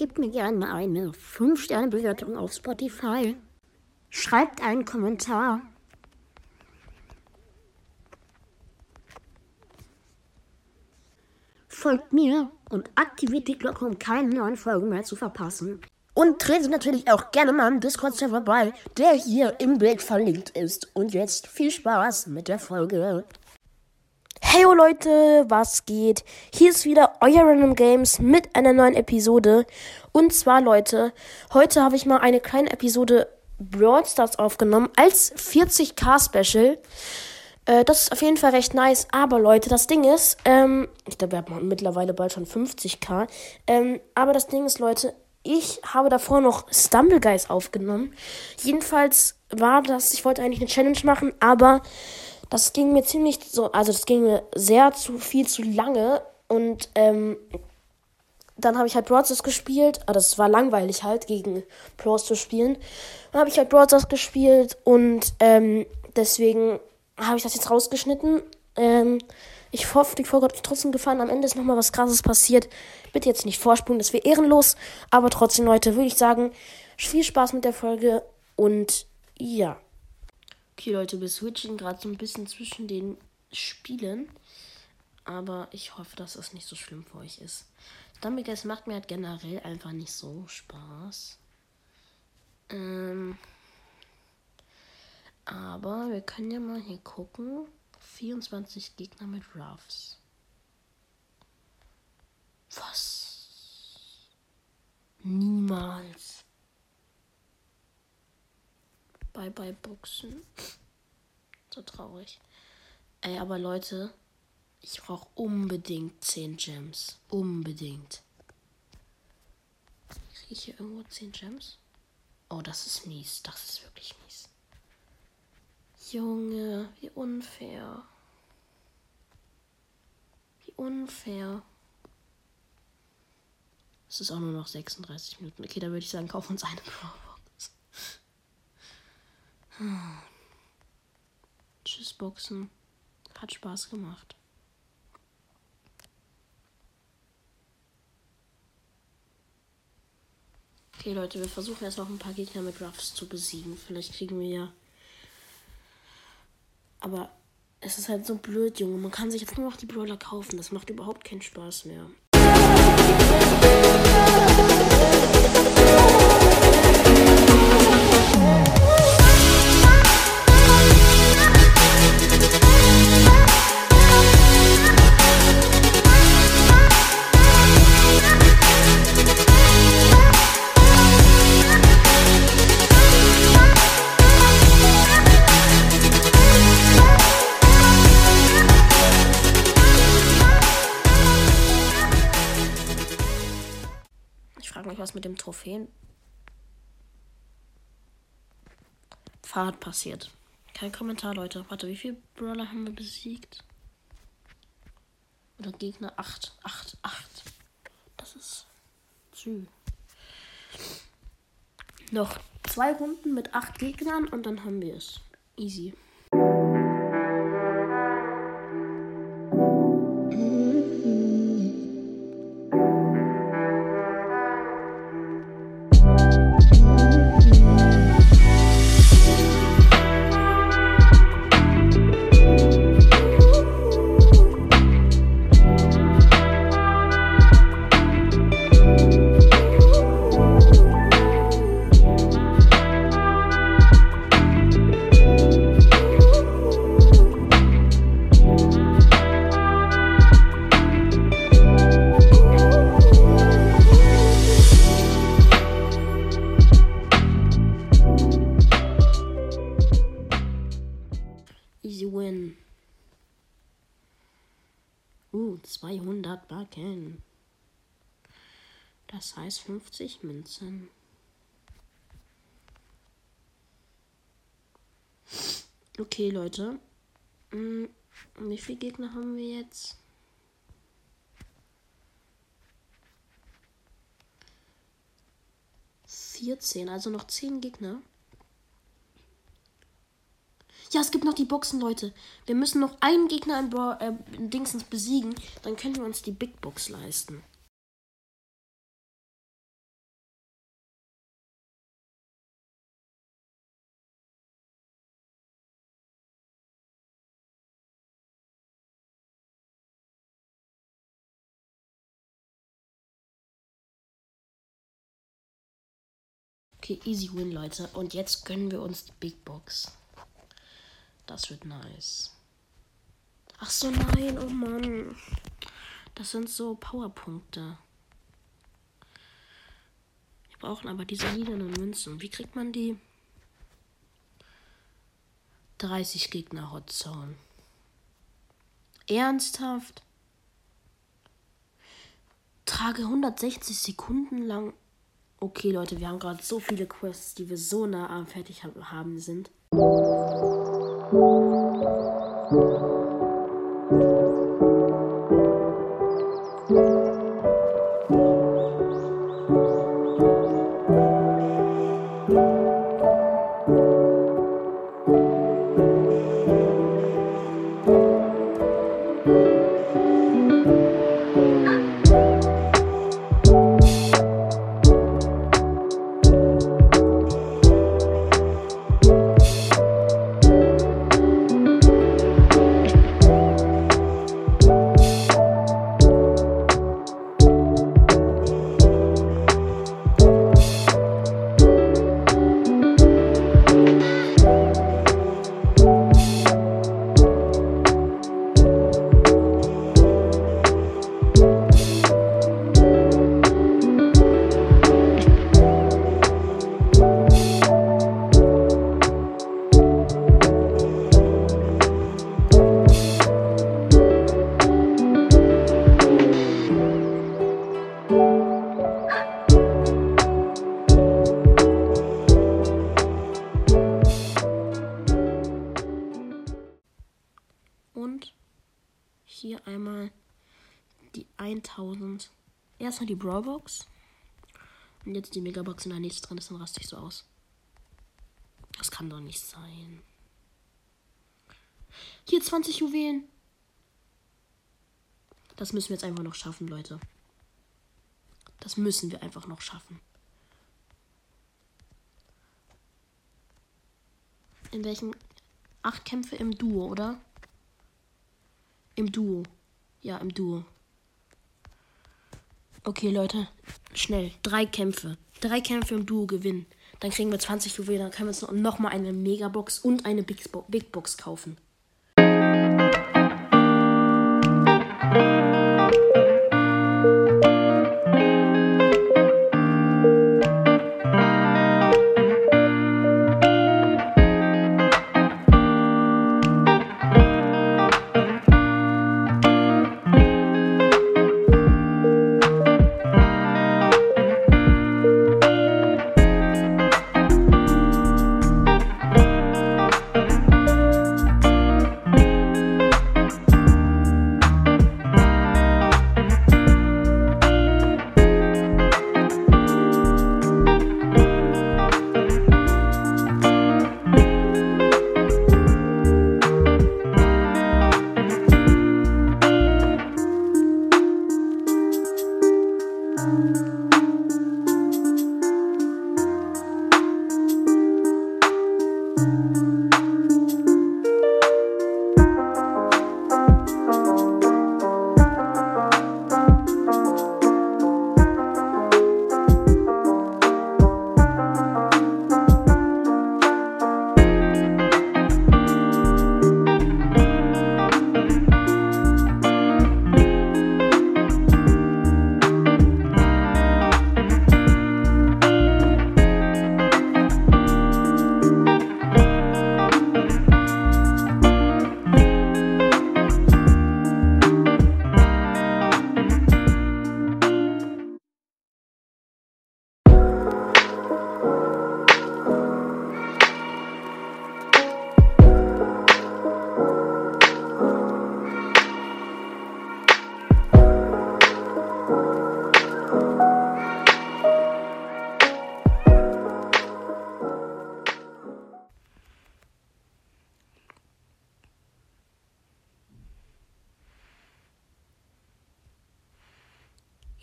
Gebt mir gerne eine 5-Sterne-Bewertung auf Spotify. Schreibt einen Kommentar. Folgt mir und aktiviert die Glocke, um keine neuen Folgen mehr zu verpassen. Und tretet natürlich auch gerne mal im Discord-Server bei, der hier im Bild verlinkt ist. Und jetzt viel Spaß mit der Folge. Hey Leute, was geht? Hier ist wieder euer Random Games mit einer neuen Episode. Und zwar, Leute, heute habe ich mal eine kleine Episode Brawl Stars aufgenommen als 40k Special. Äh, das ist auf jeden Fall recht nice. Aber Leute, das Ding ist, ähm, ich glaube, wir haben mittlerweile bald schon 50k. Ähm, aber das Ding ist, Leute, ich habe davor noch Stumble Guys aufgenommen. Jedenfalls war das, ich wollte eigentlich eine Challenge machen, aber das ging mir ziemlich so, also das ging mir sehr zu viel zu lange und ähm, dann habe ich halt Broadstars gespielt. Ah, das war langweilig halt, gegen Pros zu spielen. Dann habe ich halt Broadstars gespielt und ähm, deswegen habe ich das jetzt rausgeschnitten. Ähm, ich hoffe, die Folge hat euch trotzdem gefallen. Am Ende ist nochmal was krasses passiert. Bitte jetzt nicht vorspulen, das wäre ehrenlos. Aber trotzdem, Leute, würde ich sagen, viel Spaß mit der Folge und ja. Okay, Leute, wir switchen gerade so ein bisschen zwischen den Spielen. Aber ich hoffe, dass das nicht so schlimm für euch ist. Stumbleguys macht mir halt generell einfach nicht so Spaß. Ähm, aber wir können ja mal hier gucken. 24 Gegner mit Ruffs. Was? Niemals. Bye bye Boxen. So traurig. Ey, aber Leute, ich brauche unbedingt 10 Gems. Unbedingt. Kriege ich hier irgendwo 10 Gems? Oh, das ist mies. Das ist wirklich mies. Junge, wie unfair. Wie unfair. Es ist auch nur noch 36 Minuten. Okay, da würde ich sagen, kauf uns eine Box. Tschüss, Boxen. Hat Spaß gemacht. Okay, Leute, wir versuchen erst noch ein paar Gegner mit Ruffs zu besiegen. Vielleicht kriegen wir ja. Aber es ist halt so blöd, Junge. Man kann sich jetzt nur noch die Brawler kaufen. Das macht überhaupt keinen Spaß mehr. Was mit dem Trophäen Fahrt passiert. Kein Kommentar, Leute. Warte, wie viele Brawler haben wir besiegt? Oder Gegner 8. 8, 8. Das ist zu. Noch zwei Runden mit 8 Gegnern und dann haben wir es. Easy 200 Backen. Das heißt 50 Münzen. Okay, Leute. Hm, wie viele Gegner haben wir jetzt? Vierzehn, also noch zehn Gegner. Ja, es gibt noch die Boxen, Leute. Wir müssen noch einen Gegner in, Bra äh, Dingsens besiegen. Dann können wir uns die Big Box leisten. Okay, easy win, Leute. Und jetzt gönnen wir uns die Big Box. Das wird nice. Ach so, nein, oh Mann. Das sind so Powerpunkte. Wir brauchen aber diese lilanen Münzen. Wie kriegt man die? 30 Gegner Hot Zone. Ernsthaft? Trage 160 Sekunden lang. Okay, Leute, wir haben gerade so viele Quests, die wir so nah am fertig haben sind. Thank you. 1000. Erstmal die Brawlbox. Und jetzt die Megabox in der nächsten drin ist, dann raste ich so aus. Das kann doch nicht sein. Hier 20 Juwelen. Das müssen wir jetzt einfach noch schaffen, Leute. Das müssen wir einfach noch schaffen. In welchen? Acht Kämpfe im Duo, oder? Im Duo. Ja, im Duo. Okay, Leute. Schnell. Drei Kämpfe. Drei Kämpfe im Duo gewinnen. Dann kriegen wir 20 Juwelen. Dann können wir uns noch mal eine Megabox und eine Big Box kaufen.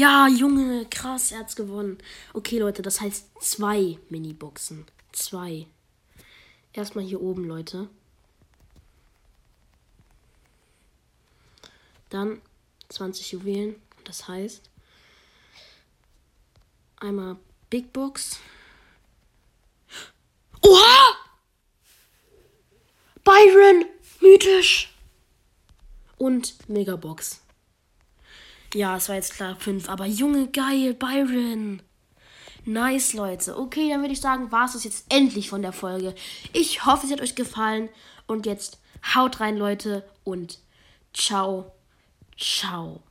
Ja, Junge, krass, er hat's gewonnen. Okay, Leute, das heißt zwei Mini-Boxen. Zwei. Erstmal hier oben, Leute. Dann 20 Juwelen. Das heißt einmal Big Box Oha! Byron, mythisch. Und Megabox. Ja, es war jetzt klar 5, aber Junge, geil, Byron. Nice, Leute. Okay, dann würde ich sagen, war es das jetzt endlich von der Folge. Ich hoffe, es hat euch gefallen. Und jetzt haut rein, Leute. Und ciao, ciao.